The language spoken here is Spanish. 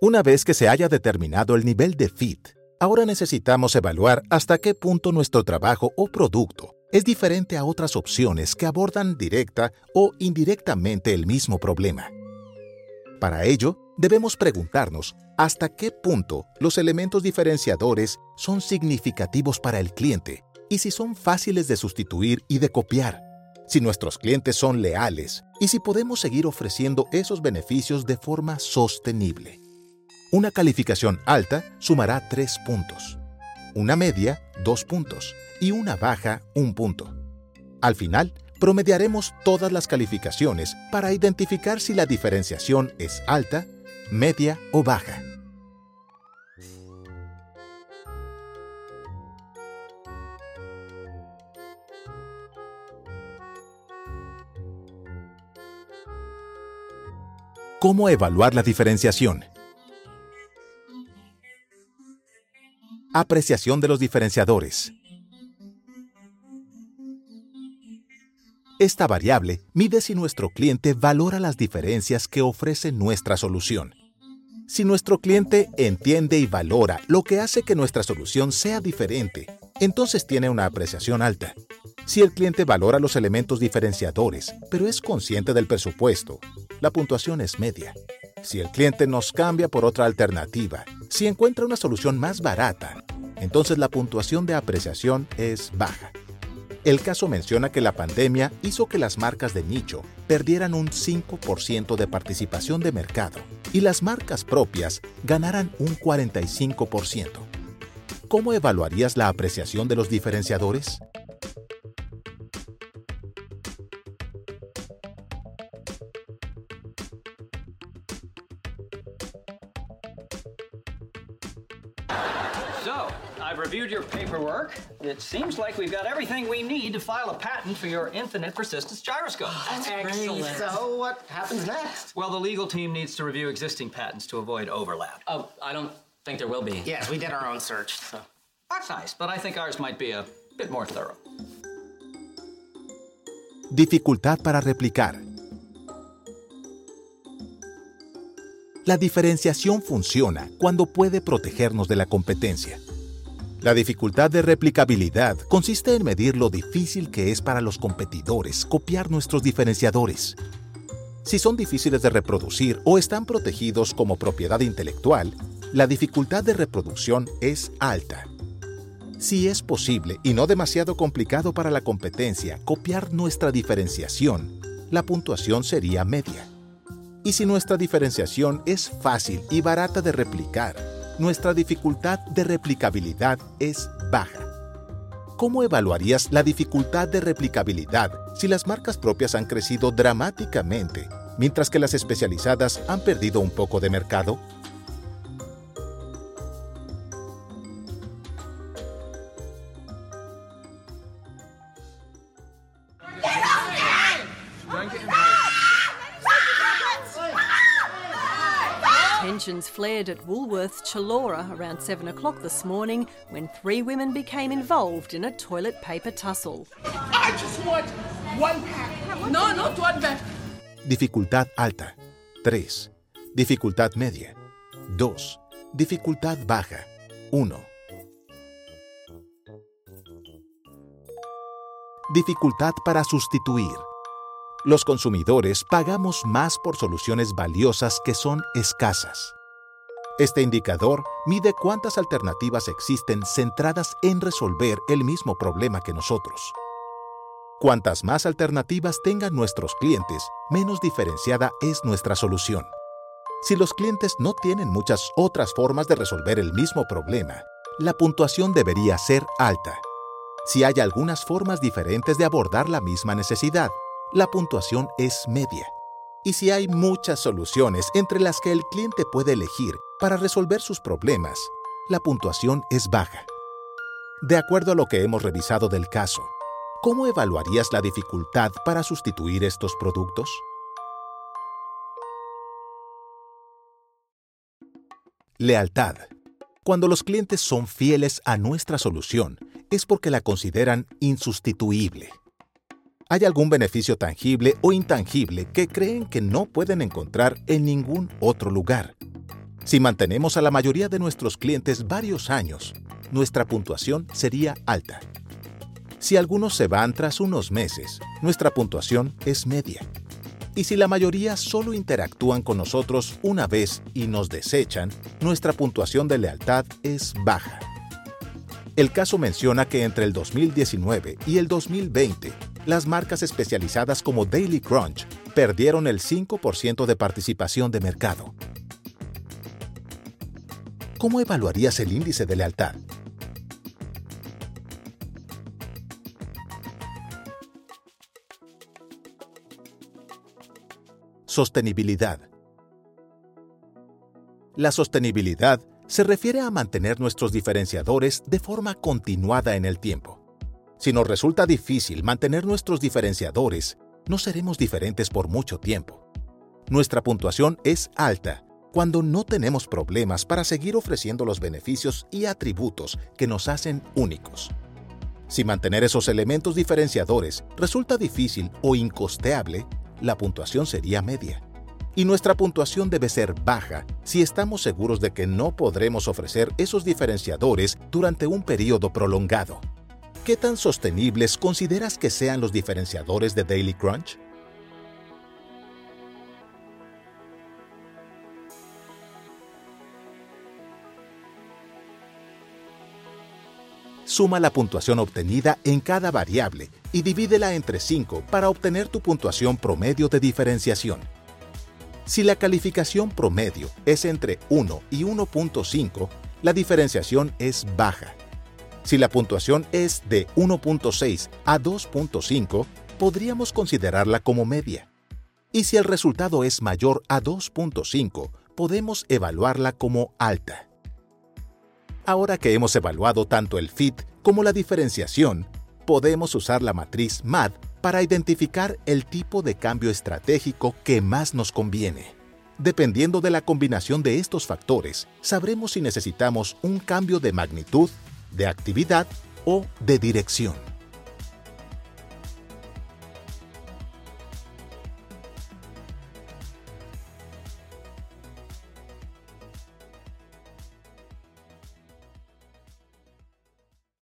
Una vez que se haya determinado el nivel de fit, ahora necesitamos evaluar hasta qué punto nuestro trabajo o producto es diferente a otras opciones que abordan directa o indirectamente el mismo problema. Para ello, debemos preguntarnos hasta qué punto los elementos diferenciadores son significativos para el cliente y si son fáciles de sustituir y de copiar, si nuestros clientes son leales y si podemos seguir ofreciendo esos beneficios de forma sostenible. Una calificación alta sumará 3 puntos, una media 2 puntos y una baja 1 punto. Al final, promediaremos todas las calificaciones para identificar si la diferenciación es alta, media o baja. ¿Cómo evaluar la diferenciación? Apreciación de los diferenciadores. Esta variable mide si nuestro cliente valora las diferencias que ofrece nuestra solución. Si nuestro cliente entiende y valora lo que hace que nuestra solución sea diferente, entonces tiene una apreciación alta. Si el cliente valora los elementos diferenciadores, pero es consciente del presupuesto, la puntuación es media. Si el cliente nos cambia por otra alternativa, si encuentra una solución más barata, entonces la puntuación de apreciación es baja. El caso menciona que la pandemia hizo que las marcas de nicho perdieran un 5% de participación de mercado y las marcas propias ganaran un 45%. ¿Cómo evaluarías la apreciación de los diferenciadores? I've reviewed your paperwork. It seems like we've got everything we need to file a patent for your infinite persistence gyroscope. Oh, that's Excellent. So what happens next? Well, the legal team needs to review existing patents to avoid overlap. Oh, I don't think there will be. Yes, we did our own search, so. That's nice, but I think ours might be a bit more thorough. Dificultad para replicar. La diferenciación funciona cuando puede protegernos de la competencia. La dificultad de replicabilidad consiste en medir lo difícil que es para los competidores copiar nuestros diferenciadores. Si son difíciles de reproducir o están protegidos como propiedad intelectual, la dificultad de reproducción es alta. Si es posible y no demasiado complicado para la competencia copiar nuestra diferenciación, la puntuación sería media. Y si nuestra diferenciación es fácil y barata de replicar, nuestra dificultad de replicabilidad es baja. ¿Cómo evaluarías la dificultad de replicabilidad si las marcas propias han crecido dramáticamente, mientras que las especializadas han perdido un poco de mercado? Tensions flared at Woolworths Chalora around 7 o'clock this morning when three women became involved in a toilet paper tussle. I just want one pack. No, not one pack. Dificultad alta. 3. Dificultad media. 2. Dificultad baja. 1. Dificultad para sustituir. Los consumidores pagamos más por soluciones valiosas que son escasas. Este indicador mide cuántas alternativas existen centradas en resolver el mismo problema que nosotros. Cuantas más alternativas tengan nuestros clientes, menos diferenciada es nuestra solución. Si los clientes no tienen muchas otras formas de resolver el mismo problema, la puntuación debería ser alta. Si hay algunas formas diferentes de abordar la misma necesidad, la puntuación es media. Y si hay muchas soluciones entre las que el cliente puede elegir para resolver sus problemas, la puntuación es baja. De acuerdo a lo que hemos revisado del caso, ¿cómo evaluarías la dificultad para sustituir estos productos? Lealtad. Cuando los clientes son fieles a nuestra solución, es porque la consideran insustituible. ¿Hay algún beneficio tangible o intangible que creen que no pueden encontrar en ningún otro lugar? Si mantenemos a la mayoría de nuestros clientes varios años, nuestra puntuación sería alta. Si algunos se van tras unos meses, nuestra puntuación es media. Y si la mayoría solo interactúan con nosotros una vez y nos desechan, nuestra puntuación de lealtad es baja. El caso menciona que entre el 2019 y el 2020, las marcas especializadas como Daily Crunch perdieron el 5% de participación de mercado. ¿Cómo evaluarías el índice de lealtad? Sostenibilidad. La sostenibilidad se refiere a mantener nuestros diferenciadores de forma continuada en el tiempo. Si nos resulta difícil mantener nuestros diferenciadores, no seremos diferentes por mucho tiempo. Nuestra puntuación es alta cuando no tenemos problemas para seguir ofreciendo los beneficios y atributos que nos hacen únicos. Si mantener esos elementos diferenciadores resulta difícil o incosteable, la puntuación sería media. Y nuestra puntuación debe ser baja si estamos seguros de que no podremos ofrecer esos diferenciadores durante un periodo prolongado. ¿Qué tan sostenibles consideras que sean los diferenciadores de Daily Crunch? Suma la puntuación obtenida en cada variable y divídela entre 5 para obtener tu puntuación promedio de diferenciación. Si la calificación promedio es entre 1 y 1.5, la diferenciación es baja. Si la puntuación es de 1.6 a 2.5, podríamos considerarla como media. Y si el resultado es mayor a 2.5, podemos evaluarla como alta. Ahora que hemos evaluado tanto el fit como la diferenciación, podemos usar la matriz MAD para identificar el tipo de cambio estratégico que más nos conviene. Dependiendo de la combinación de estos factores, sabremos si necesitamos un cambio de magnitud, de actividad o de dirección.